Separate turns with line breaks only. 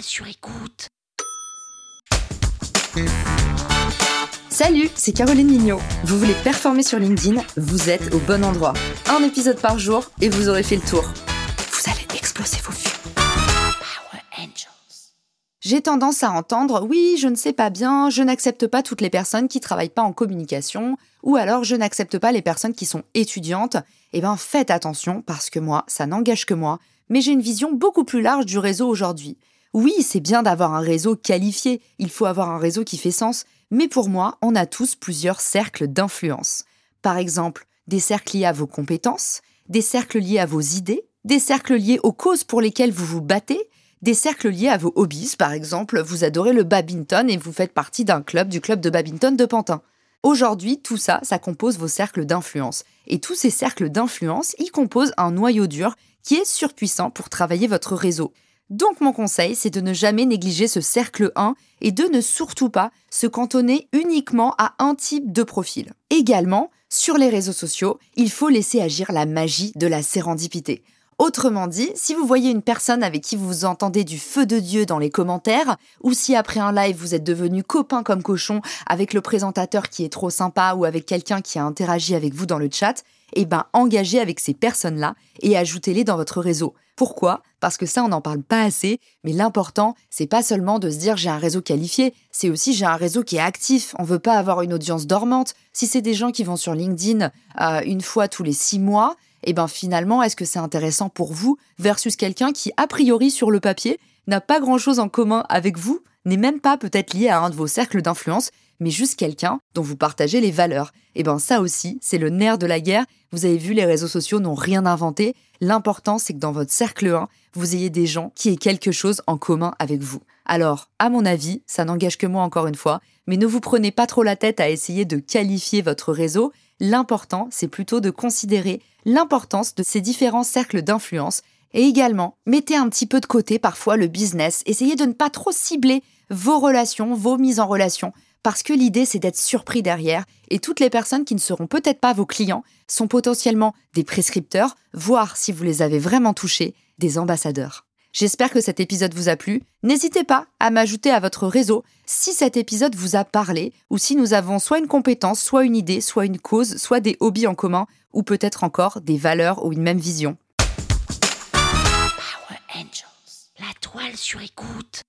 sur écoute.
Salut, c'est Caroline Mignot. Vous voulez performer sur LinkedIn Vous êtes au bon endroit. Un épisode par jour et vous aurez fait le tour. Vous allez exploser vos vues.
Power Angels.
J'ai tendance à entendre oui, je ne sais pas bien, je n'accepte pas toutes les personnes qui travaillent pas en communication, ou alors je n'accepte pas les personnes qui sont étudiantes. Eh bien, faites attention parce que moi, ça n'engage que moi, mais j'ai une vision beaucoup plus large du réseau aujourd'hui. Oui, c'est bien d'avoir un réseau qualifié, il faut avoir un réseau qui fait sens, mais pour moi, on a tous plusieurs cercles d'influence. Par exemple, des cercles liés à vos compétences, des cercles liés à vos idées, des cercles liés aux causes pour lesquelles vous vous battez, des cercles liés à vos hobbies, par exemple, vous adorez le badminton et vous faites partie d'un club du club de badminton de Pantin. Aujourd'hui, tout ça, ça compose vos cercles d'influence. Et tous ces cercles d'influence y composent un noyau dur qui est surpuissant pour travailler votre réseau. Donc mon conseil, c'est de ne jamais négliger ce cercle 1 et de ne surtout pas se cantonner uniquement à un type de profil. Également, sur les réseaux sociaux, il faut laisser agir la magie de la sérendipité. Autrement dit, si vous voyez une personne avec qui vous entendez du feu de Dieu dans les commentaires, ou si après un live vous êtes devenu copain comme cochon avec le présentateur qui est trop sympa ou avec quelqu'un qui a interagi avec vous dans le chat, eh ben engagez avec ces personnes-là et ajoutez-les dans votre réseau. Pourquoi? Parce que ça on n'en parle pas assez, mais l'important c'est pas seulement de se dire j'ai un réseau qualifié, c'est aussi j'ai un réseau qui est actif. On veut pas avoir une audience dormante. Si c'est des gens qui vont sur LinkedIn euh, une fois tous les six mois, eh ben finalement, est-ce que c'est intéressant pour vous versus quelqu'un qui, a priori sur le papier, n'a pas grand-chose en commun avec vous, n'est même pas peut-être lié à un de vos cercles d'influence, mais juste quelqu'un dont vous partagez les valeurs. Et eh ben ça aussi, c'est le nerf de la guerre. Vous avez vu, les réseaux sociaux n'ont rien inventé. L'important, c'est que dans votre cercle 1, vous ayez des gens qui aient quelque chose en commun avec vous. Alors, à mon avis, ça n'engage que moi encore une fois, mais ne vous prenez pas trop la tête à essayer de qualifier votre réseau. L'important, c'est plutôt de considérer l'importance de ces différents cercles d'influence et également, mettez un petit peu de côté parfois le business. Essayez de ne pas trop cibler vos relations, vos mises en relation, parce que l'idée c'est d'être surpris derrière et toutes les personnes qui ne seront peut-être pas vos clients sont potentiellement des prescripteurs, voire si vous les avez vraiment touchés, des ambassadeurs. J'espère que cet épisode vous a plu. N'hésitez pas à m'ajouter à votre réseau si cet épisode vous a parlé ou si nous avons soit une compétence, soit une idée, soit une cause, soit des hobbies en commun ou peut-être encore des valeurs ou une même vision.
Sur écoute.